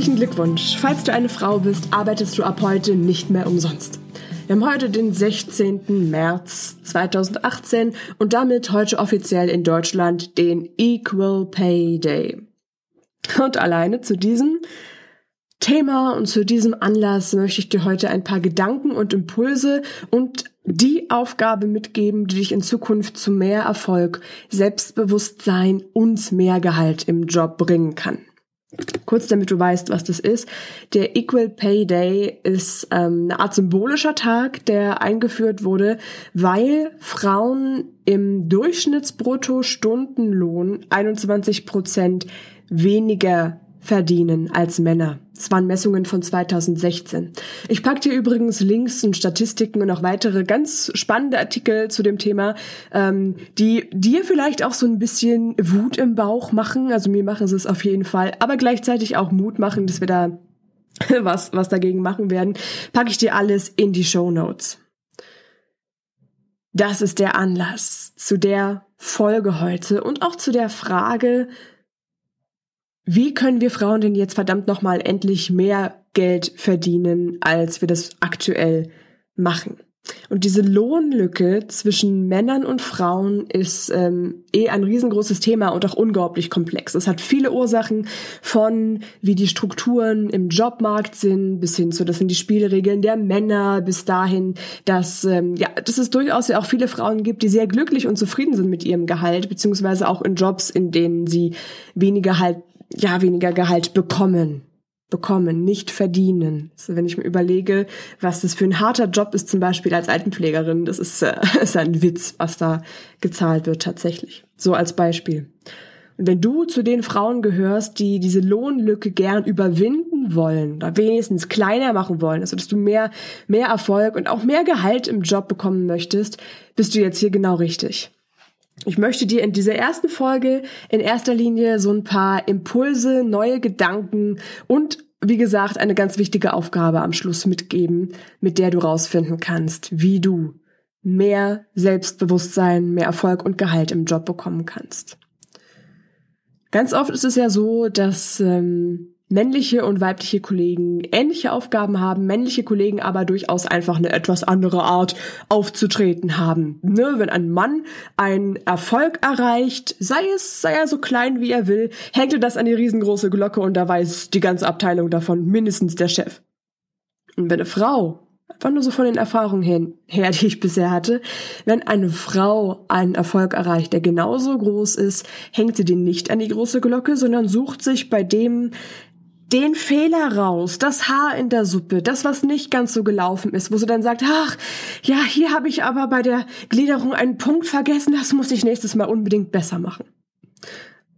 Herzlichen Glückwunsch. Falls du eine Frau bist, arbeitest du ab heute nicht mehr umsonst. Wir haben heute den 16. März 2018 und damit heute offiziell in Deutschland den Equal Pay Day. Und alleine zu diesem Thema und zu diesem Anlass möchte ich dir heute ein paar Gedanken und Impulse und die Aufgabe mitgeben, die dich in Zukunft zu mehr Erfolg, Selbstbewusstsein und mehr Gehalt im Job bringen kann. Kurz damit du weißt, was das ist. Der Equal Pay Day ist ähm, eine Art symbolischer Tag, der eingeführt wurde, weil Frauen im Durchschnittsbrutto-Stundenlohn 21 Prozent weniger verdienen als Männer. Das waren Messungen von 2016. Ich packe dir übrigens Links und Statistiken und auch weitere ganz spannende Artikel zu dem Thema, ähm, die dir vielleicht auch so ein bisschen Wut im Bauch machen. Also mir machen sie es auf jeden Fall, aber gleichzeitig auch Mut machen, dass wir da was, was dagegen machen werden. Packe ich dir alles in die Show Notes. Das ist der Anlass zu der Folge heute und auch zu der Frage, wie können wir Frauen denn jetzt verdammt nochmal endlich mehr Geld verdienen, als wir das aktuell machen? Und diese Lohnlücke zwischen Männern und Frauen ist ähm, eh ein riesengroßes Thema und auch unglaublich komplex. Es hat viele Ursachen von, wie die Strukturen im Jobmarkt sind, bis hin zu, das sind die Spielregeln der Männer, bis dahin, dass, ähm, ja, dass es durchaus ja auch viele Frauen gibt, die sehr glücklich und zufrieden sind mit ihrem Gehalt, beziehungsweise auch in Jobs, in denen sie weniger halt ja weniger Gehalt bekommen bekommen, nicht verdienen. Also wenn ich mir überlege, was das für ein harter Job ist, zum Beispiel als Altenpflegerin, das ist, äh, ist ein Witz, was da gezahlt wird tatsächlich. So als Beispiel. Und wenn du zu den Frauen gehörst, die diese Lohnlücke gern überwinden wollen oder wenigstens kleiner machen wollen, also dass du mehr, mehr Erfolg und auch mehr Gehalt im Job bekommen möchtest, bist du jetzt hier genau richtig. Ich möchte dir in dieser ersten Folge in erster Linie so ein paar Impulse, neue Gedanken und wie gesagt, eine ganz wichtige Aufgabe am Schluss mitgeben, mit der du rausfinden kannst, wie du mehr Selbstbewusstsein, mehr Erfolg und Gehalt im Job bekommen kannst. Ganz oft ist es ja so, dass ähm, männliche und weibliche Kollegen ähnliche Aufgaben haben, männliche Kollegen aber durchaus einfach eine etwas andere Art aufzutreten haben. Ne? Wenn ein Mann einen Erfolg erreicht, sei es, sei er so klein wie er will, hängt er das an die riesengroße Glocke und da weiß die ganze Abteilung davon, mindestens der Chef. Und wenn eine Frau einfach nur so von den Erfahrungen her, her, die ich bisher hatte, wenn eine Frau einen Erfolg erreicht, der genauso groß ist, hängt sie den nicht an die große Glocke, sondern sucht sich bei dem den Fehler raus, das Haar in der Suppe, das, was nicht ganz so gelaufen ist, wo sie dann sagt, ach, ja, hier habe ich aber bei der Gliederung einen Punkt vergessen, das muss ich nächstes Mal unbedingt besser machen.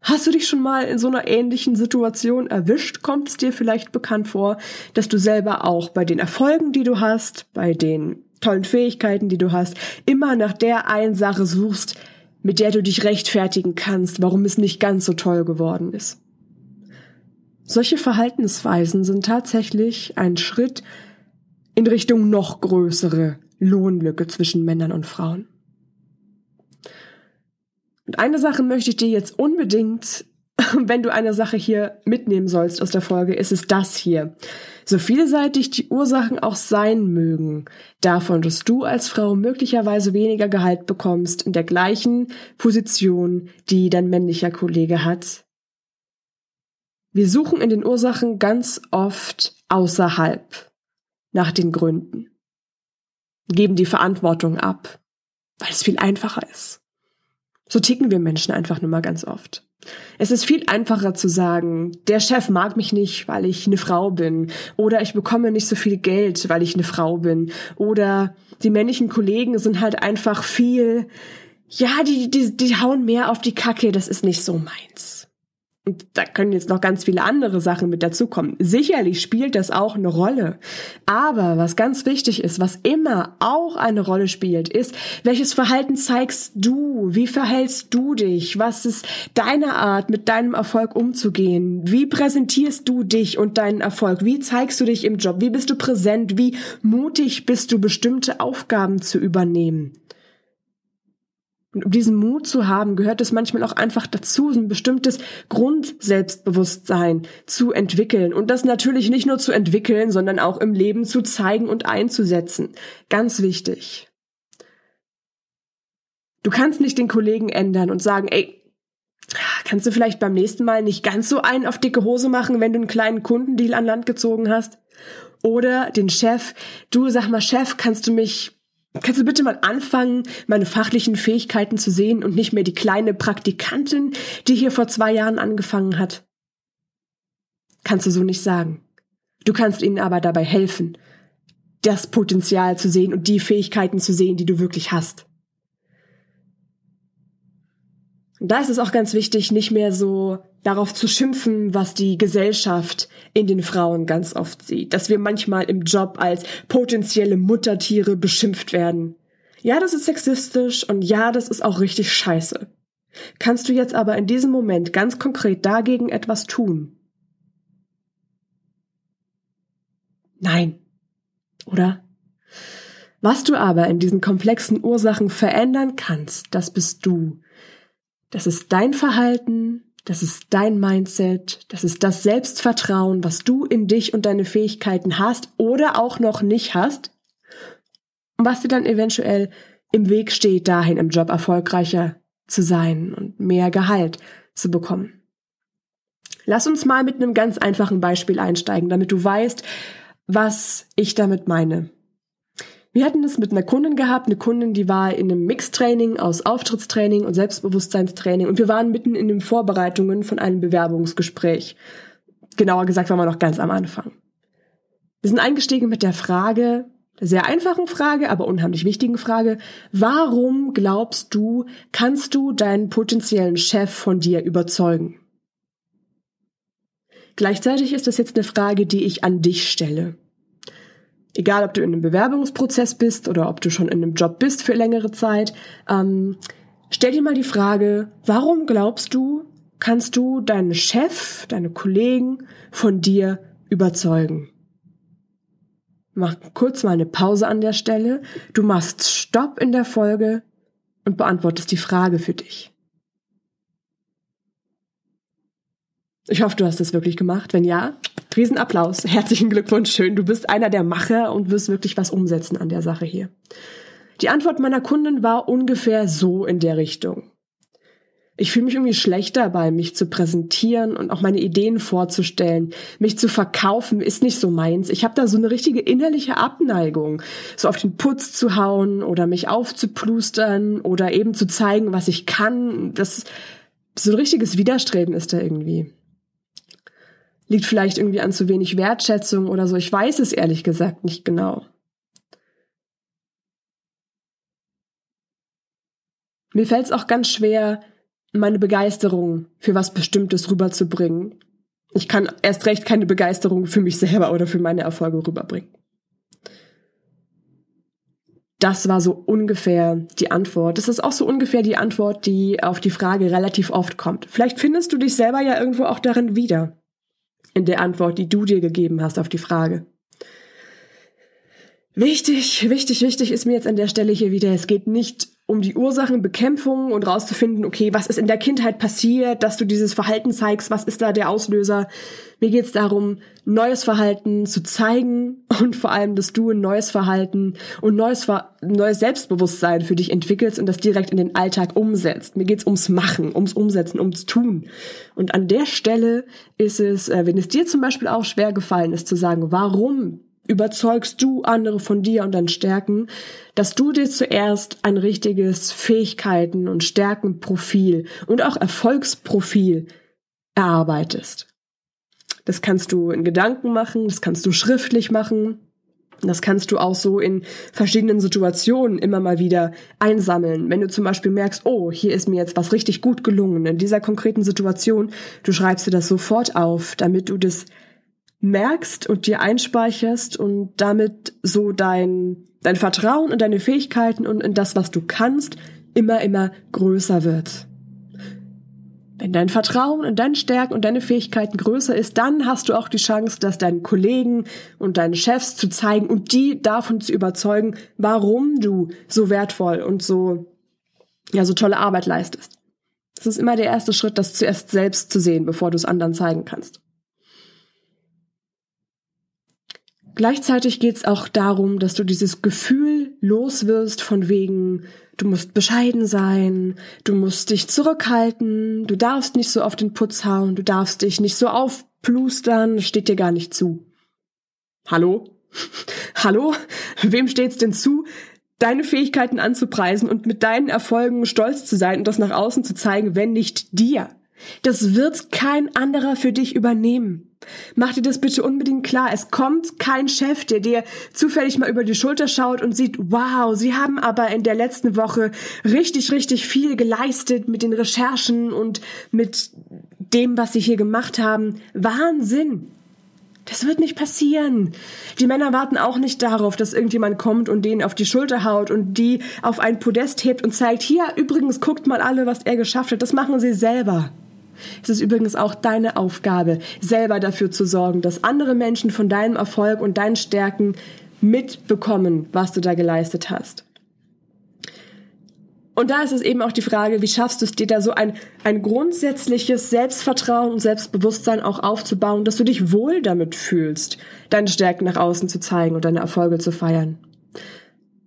Hast du dich schon mal in so einer ähnlichen Situation erwischt? Kommt es dir vielleicht bekannt vor, dass du selber auch bei den Erfolgen, die du hast, bei den tollen Fähigkeiten, die du hast, immer nach der einen Sache suchst, mit der du dich rechtfertigen kannst, warum es nicht ganz so toll geworden ist? Solche Verhaltensweisen sind tatsächlich ein Schritt in Richtung noch größere Lohnlücke zwischen Männern und Frauen. Und eine Sache möchte ich dir jetzt unbedingt, wenn du eine Sache hier mitnehmen sollst aus der Folge, ist es das hier. So vielseitig die Ursachen auch sein mögen, davon, dass du als Frau möglicherweise weniger Gehalt bekommst in der gleichen Position, die dein männlicher Kollege hat, wir suchen in den Ursachen ganz oft außerhalb nach den Gründen, geben die Verantwortung ab, weil es viel einfacher ist. So ticken wir Menschen einfach nur mal ganz oft. Es ist viel einfacher zu sagen, der Chef mag mich nicht, weil ich eine Frau bin, oder ich bekomme nicht so viel Geld, weil ich eine Frau bin, oder die männlichen Kollegen sind halt einfach viel, ja, die, die, die hauen mehr auf die Kacke, das ist nicht so meins. Und da können jetzt noch ganz viele andere Sachen mit dazukommen. Sicherlich spielt das auch eine Rolle. Aber was ganz wichtig ist, was immer auch eine Rolle spielt, ist, welches Verhalten zeigst du? Wie verhältst du dich? Was ist deine Art, mit deinem Erfolg umzugehen? Wie präsentierst du dich und deinen Erfolg? Wie zeigst du dich im Job? Wie bist du präsent? Wie mutig bist du, bestimmte Aufgaben zu übernehmen? Und um diesen Mut zu haben, gehört es manchmal auch einfach dazu, ein bestimmtes Grundselbstbewusstsein zu entwickeln. Und das natürlich nicht nur zu entwickeln, sondern auch im Leben zu zeigen und einzusetzen. Ganz wichtig. Du kannst nicht den Kollegen ändern und sagen, ey, kannst du vielleicht beim nächsten Mal nicht ganz so einen auf dicke Hose machen, wenn du einen kleinen Kundendeal an Land gezogen hast? Oder den Chef, du sag mal, Chef, kannst du mich Kannst du bitte mal anfangen, meine fachlichen Fähigkeiten zu sehen und nicht mehr die kleine Praktikantin, die hier vor zwei Jahren angefangen hat? Kannst du so nicht sagen. Du kannst ihnen aber dabei helfen, das Potenzial zu sehen und die Fähigkeiten zu sehen, die du wirklich hast. Da ist es auch ganz wichtig, nicht mehr so darauf zu schimpfen, was die Gesellschaft in den Frauen ganz oft sieht, dass wir manchmal im Job als potenzielle Muttertiere beschimpft werden. Ja, das ist sexistisch und ja, das ist auch richtig scheiße. Kannst du jetzt aber in diesem Moment ganz konkret dagegen etwas tun? Nein. Oder? Was du aber in diesen komplexen Ursachen verändern kannst, das bist du. Das ist dein Verhalten, das ist dein Mindset, das ist das Selbstvertrauen, was du in dich und deine Fähigkeiten hast oder auch noch nicht hast und was dir dann eventuell im Weg steht, dahin im Job erfolgreicher zu sein und mehr Gehalt zu bekommen. Lass uns mal mit einem ganz einfachen Beispiel einsteigen, damit du weißt, was ich damit meine. Wir hatten es mit einer Kundin gehabt, eine Kundin, die war in einem Mixtraining aus Auftrittstraining und Selbstbewusstseinstraining und wir waren mitten in den Vorbereitungen von einem Bewerbungsgespräch. Genauer gesagt waren wir noch ganz am Anfang. Wir sind eingestiegen mit der Frage, der sehr einfachen Frage, aber unheimlich wichtigen Frage, warum glaubst du, kannst du deinen potenziellen Chef von dir überzeugen? Gleichzeitig ist das jetzt eine Frage, die ich an dich stelle. Egal, ob du in einem Bewerbungsprozess bist oder ob du schon in einem Job bist für längere Zeit, ähm, stell dir mal die Frage, warum glaubst du, kannst du deinen Chef, deine Kollegen von dir überzeugen? Mach kurz mal eine Pause an der Stelle. Du machst Stopp in der Folge und beantwortest die Frage für dich. Ich hoffe, du hast das wirklich gemacht. Wenn ja, Riesenapplaus. Herzlichen Glückwunsch. Schön. Du bist einer der Macher und wirst wirklich was umsetzen an der Sache hier. Die Antwort meiner Kundin war ungefähr so in der Richtung. Ich fühle mich irgendwie schlecht dabei, mich zu präsentieren und auch meine Ideen vorzustellen. Mich zu verkaufen ist nicht so meins. Ich habe da so eine richtige innerliche Abneigung, so auf den Putz zu hauen oder mich aufzuplustern oder eben zu zeigen, was ich kann. Das so ein richtiges Widerstreben ist da irgendwie liegt vielleicht irgendwie an zu wenig Wertschätzung oder so. Ich weiß es ehrlich gesagt nicht genau. Mir fällt es auch ganz schwer, meine Begeisterung für was Bestimmtes rüberzubringen. Ich kann erst recht keine Begeisterung für mich selber oder für meine Erfolge rüberbringen. Das war so ungefähr die Antwort. Das ist auch so ungefähr die Antwort, die auf die Frage relativ oft kommt. Vielleicht findest du dich selber ja irgendwo auch darin wieder in der Antwort, die du dir gegeben hast auf die Frage. Wichtig, wichtig, wichtig ist mir jetzt an der Stelle hier wieder, es geht nicht um die Ursachenbekämpfung und rauszufinden, okay, was ist in der Kindheit passiert, dass du dieses Verhalten zeigst, was ist da der Auslöser. Mir geht es darum, neues Verhalten zu zeigen und vor allem, dass du ein neues Verhalten und neues, neues Selbstbewusstsein für dich entwickelst und das direkt in den Alltag umsetzt. Mir geht es ums Machen, ums Umsetzen, ums Tun. Und an der Stelle ist es, äh, wenn es dir zum Beispiel auch schwer gefallen ist, zu sagen, warum überzeugst du andere von dir und deinen Stärken, dass du dir zuerst ein richtiges Fähigkeiten- und Stärkenprofil und auch Erfolgsprofil erarbeitest. Das kannst du in Gedanken machen, das kannst du schriftlich machen, Das kannst du auch so in verschiedenen Situationen immer mal wieder einsammeln. Wenn du zum Beispiel merkst, oh, hier ist mir jetzt was richtig gut gelungen in dieser konkreten Situation, du schreibst dir das sofort auf, damit du das merkst und dir einspeicherst und damit so dein, dein Vertrauen in deine Fähigkeiten und in das, was du kannst, immer, immer größer wird. Wenn dein Vertrauen in deine Stärken und deine Fähigkeiten größer ist, dann hast du auch die Chance, dass deinen Kollegen und deinen Chefs zu zeigen und die davon zu überzeugen, warum du so wertvoll und so, ja, so tolle Arbeit leistest. Das ist immer der erste Schritt, das zuerst selbst zu sehen, bevor du es anderen zeigen kannst. Gleichzeitig geht es auch darum, dass du dieses Gefühl loswirst von wegen, du musst bescheiden sein, du musst dich zurückhalten, du darfst nicht so auf den Putz hauen, du darfst dich nicht so aufplustern, steht dir gar nicht zu. Hallo? Hallo? Wem steht's denn zu, deine Fähigkeiten anzupreisen und mit deinen Erfolgen stolz zu sein und das nach außen zu zeigen, wenn nicht dir? Das wird kein anderer für dich übernehmen. Mach dir das bitte unbedingt klar. Es kommt kein Chef, der dir zufällig mal über die Schulter schaut und sieht, wow, sie haben aber in der letzten Woche richtig, richtig viel geleistet mit den Recherchen und mit dem, was sie hier gemacht haben. Wahnsinn! Das wird nicht passieren. Die Männer warten auch nicht darauf, dass irgendjemand kommt und denen auf die Schulter haut und die auf ein Podest hebt und zeigt, hier übrigens guckt mal alle, was er geschafft hat. Das machen sie selber. Es ist übrigens auch deine Aufgabe, selber dafür zu sorgen, dass andere Menschen von deinem Erfolg und deinen Stärken mitbekommen, was du da geleistet hast. Und da ist es eben auch die Frage, wie schaffst du es dir da so ein, ein grundsätzliches Selbstvertrauen und Selbstbewusstsein auch aufzubauen, dass du dich wohl damit fühlst, deine Stärken nach außen zu zeigen und deine Erfolge zu feiern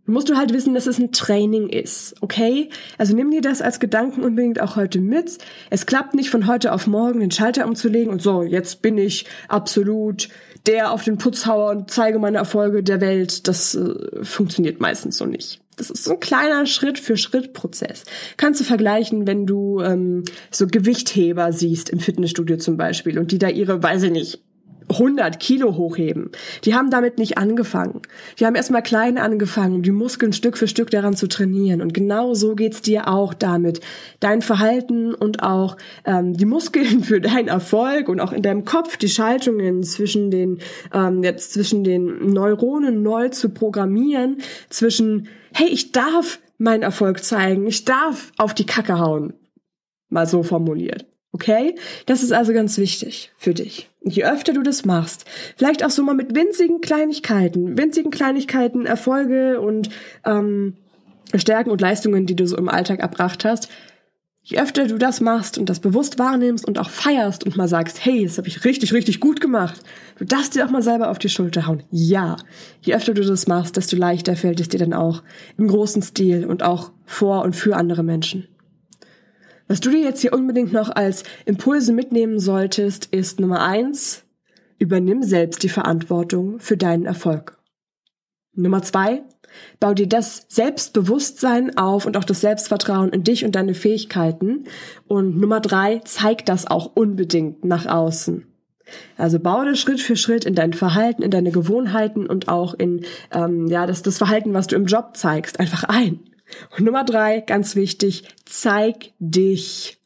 musst du halt wissen, dass es ein Training ist, okay? Also nimm dir das als Gedanken unbedingt auch heute mit. Es klappt nicht von heute auf morgen den Schalter umzulegen und so, jetzt bin ich absolut der auf den Putzhauer und zeige meine Erfolge der Welt. Das äh, funktioniert meistens so nicht. Das ist so ein kleiner Schritt für Schritt Prozess. Kannst du vergleichen, wenn du ähm, so Gewichtheber siehst im Fitnessstudio zum Beispiel und die da ihre, weiß ich nicht, 100 Kilo hochheben. Die haben damit nicht angefangen. Die haben erstmal klein angefangen, die Muskeln Stück für Stück daran zu trainieren. Und genau so geht's dir auch damit. Dein Verhalten und auch ähm, die Muskeln für deinen Erfolg und auch in deinem Kopf die Schaltungen zwischen den ähm, jetzt zwischen den Neuronen neu zu programmieren. Zwischen hey, ich darf meinen Erfolg zeigen, ich darf auf die Kacke hauen. Mal so formuliert. Okay? Das ist also ganz wichtig für dich. Je öfter du das machst, vielleicht auch so mal mit winzigen Kleinigkeiten, winzigen Kleinigkeiten, Erfolge und ähm, Stärken und Leistungen, die du so im Alltag erbracht hast, je öfter du das machst und das bewusst wahrnimmst und auch feierst und mal sagst, hey, das habe ich richtig, richtig gut gemacht, du darfst dir auch mal selber auf die Schulter hauen. Ja, je öfter du das machst, desto leichter fällt es dir dann auch im großen Stil und auch vor und für andere Menschen. Was du dir jetzt hier unbedingt noch als Impulse mitnehmen solltest, ist Nummer eins, übernimm selbst die Verantwortung für deinen Erfolg. Nummer zwei, bau dir das Selbstbewusstsein auf und auch das Selbstvertrauen in dich und deine Fähigkeiten. Und Nummer drei, zeig das auch unbedingt nach außen. Also baue das Schritt für Schritt in dein Verhalten, in deine Gewohnheiten und auch in ähm, ja das, das Verhalten, was du im Job zeigst, einfach ein. Und Nummer drei, ganz wichtig, zeig dich.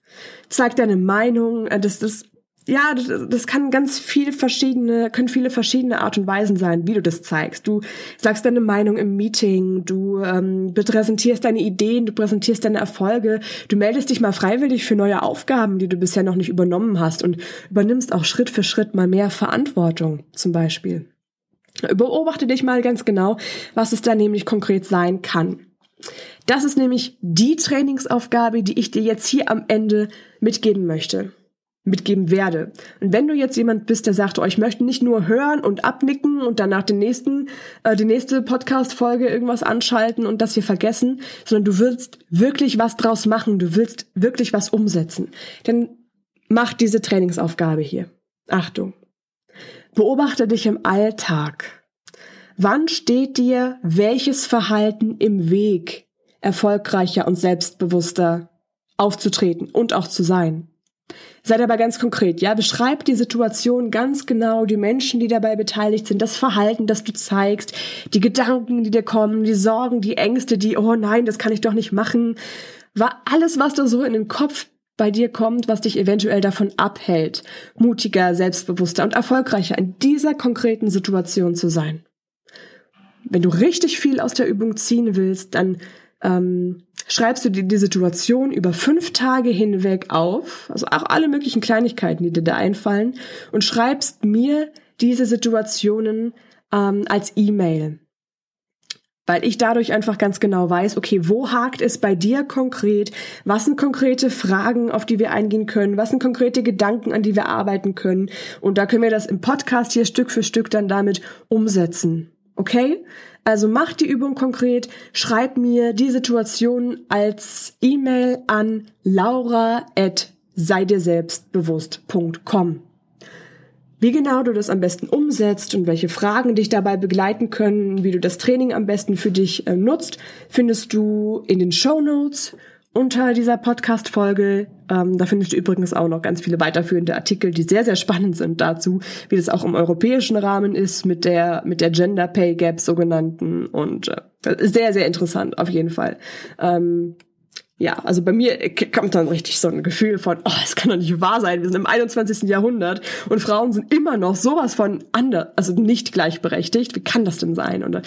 Zeig deine Meinung. Äh, das, das, ja, das, das kann ganz viele verschiedene, können viele verschiedene Art und Weisen sein, wie du das zeigst. Du sagst deine Meinung im Meeting, du ähm, präsentierst deine Ideen, du präsentierst deine Erfolge, du meldest dich mal freiwillig für neue Aufgaben, die du bisher noch nicht übernommen hast und übernimmst auch Schritt für Schritt mal mehr Verantwortung, zum Beispiel. Beobachte dich mal ganz genau, was es da nämlich konkret sein kann. Das ist nämlich die Trainingsaufgabe, die ich dir jetzt hier am Ende mitgeben möchte, mitgeben werde. Und wenn du jetzt jemand bist, der sagt, oh, ich möchte nicht nur hören und abnicken und danach den nächsten, äh, die nächste Podcast-Folge irgendwas anschalten und das hier vergessen, sondern du willst wirklich was draus machen, du willst wirklich was umsetzen, dann mach diese Trainingsaufgabe hier. Achtung. Beobachte dich im Alltag. Wann steht dir welches Verhalten im Weg, erfolgreicher und selbstbewusster aufzutreten und auch zu sein? Sei dabei ganz konkret, ja, beschreib die Situation ganz genau, die Menschen, die dabei beteiligt sind, das Verhalten, das du zeigst, die Gedanken, die dir kommen, die Sorgen, die Ängste, die, oh nein, das kann ich doch nicht machen, war alles, was da so in den Kopf bei dir kommt, was dich eventuell davon abhält, mutiger, selbstbewusster und erfolgreicher in dieser konkreten Situation zu sein. Wenn du richtig viel aus der Übung ziehen willst, dann ähm, schreibst du dir die Situation über fünf Tage hinweg auf, also auch alle möglichen Kleinigkeiten, die dir da einfallen, und schreibst mir diese Situationen ähm, als E-Mail. Weil ich dadurch einfach ganz genau weiß, okay, wo hakt es bei dir konkret? Was sind konkrete Fragen, auf die wir eingehen können? Was sind konkrete Gedanken, an die wir arbeiten können? Und da können wir das im Podcast hier Stück für Stück dann damit umsetzen. Okay? Also mach die Übung konkret, schreib mir die Situation als E-Mail an laura at sei dir selbstbewusst.com. Wie genau du das am besten umsetzt und welche Fragen dich dabei begleiten können, wie du das Training am besten für dich äh, nutzt, findest du in den Show Notes unter dieser Podcast-Folge. Ähm, da findest du übrigens auch noch ganz viele weiterführende Artikel, die sehr, sehr spannend sind dazu, wie das auch im europäischen Rahmen ist mit der, mit der Gender Pay Gap sogenannten und äh, sehr, sehr interessant auf jeden Fall. Ähm, ja, also bei mir kommt dann richtig so ein Gefühl von, oh, es kann doch nicht wahr sein, wir sind im 21. Jahrhundert und Frauen sind immer noch sowas von anders, also nicht gleichberechtigt. Wie kann das denn sein? Und äh,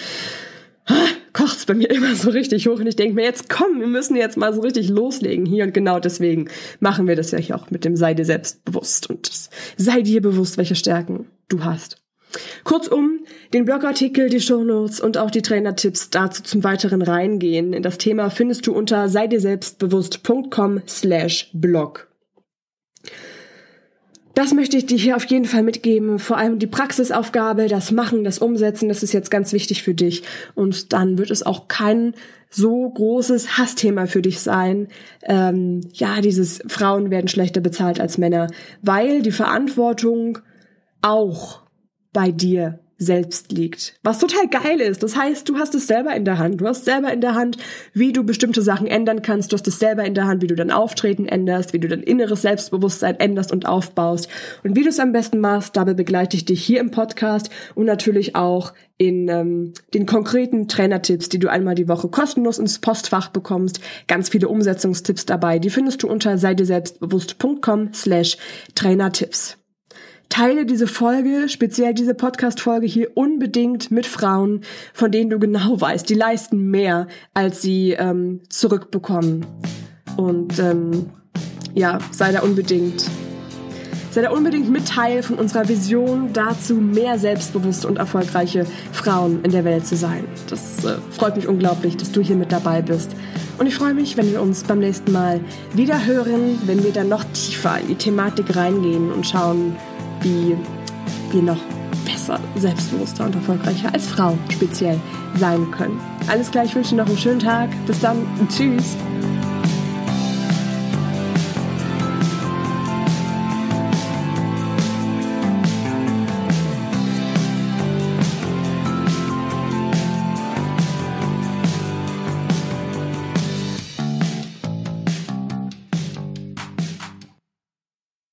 kocht's bei mir immer so richtig hoch und ich denke mir, jetzt komm, wir müssen jetzt mal so richtig loslegen hier und genau deswegen machen wir das ja hier auch mit dem sei dir selbst bewusst und sei dir bewusst, welche Stärken du hast. Kurzum, den Blogartikel, die Shownotes und auch die Trainertipps dazu zum weiteren reingehen in das Thema findest du unter sei dir selbstbewusst.com slash blog. Das möchte ich dir hier auf jeden Fall mitgeben. Vor allem die Praxisaufgabe, das Machen, das Umsetzen, das ist jetzt ganz wichtig für dich. Und dann wird es auch kein so großes Hassthema für dich sein. Ähm, ja, dieses Frauen werden schlechter bezahlt als Männer, weil die Verantwortung auch bei dir selbst liegt. Was total geil ist. Das heißt, du hast es selber in der Hand. Du hast selber in der Hand, wie du bestimmte Sachen ändern kannst. Du hast es selber in der Hand, wie du dein Auftreten änderst, wie du dein inneres Selbstbewusstsein änderst und aufbaust. Und wie du es am besten machst, dabei begleite ich dich hier im Podcast und natürlich auch in ähm, den konkreten Trainertipps, die du einmal die Woche kostenlos ins Postfach bekommst. Ganz viele Umsetzungstipps dabei. Die findest du unter seideselbstbewusst.com slash Trainertipps. Teile diese Folge, speziell diese Podcast-Folge hier unbedingt mit Frauen, von denen du genau weißt, die leisten mehr, als sie ähm, zurückbekommen. Und ähm, ja, sei da unbedingt, sei da unbedingt mit Teil von unserer Vision dazu, mehr selbstbewusste und erfolgreiche Frauen in der Welt zu sein. Das äh, freut mich unglaublich, dass du hier mit dabei bist. Und ich freue mich, wenn wir uns beim nächsten Mal wieder hören, wenn wir dann noch tiefer in die Thematik reingehen und schauen, wie wir noch besser, selbstbewusster und erfolgreicher als Frau speziell sein können. Alles klar, ich wünsche noch einen schönen Tag. Bis dann tschüss.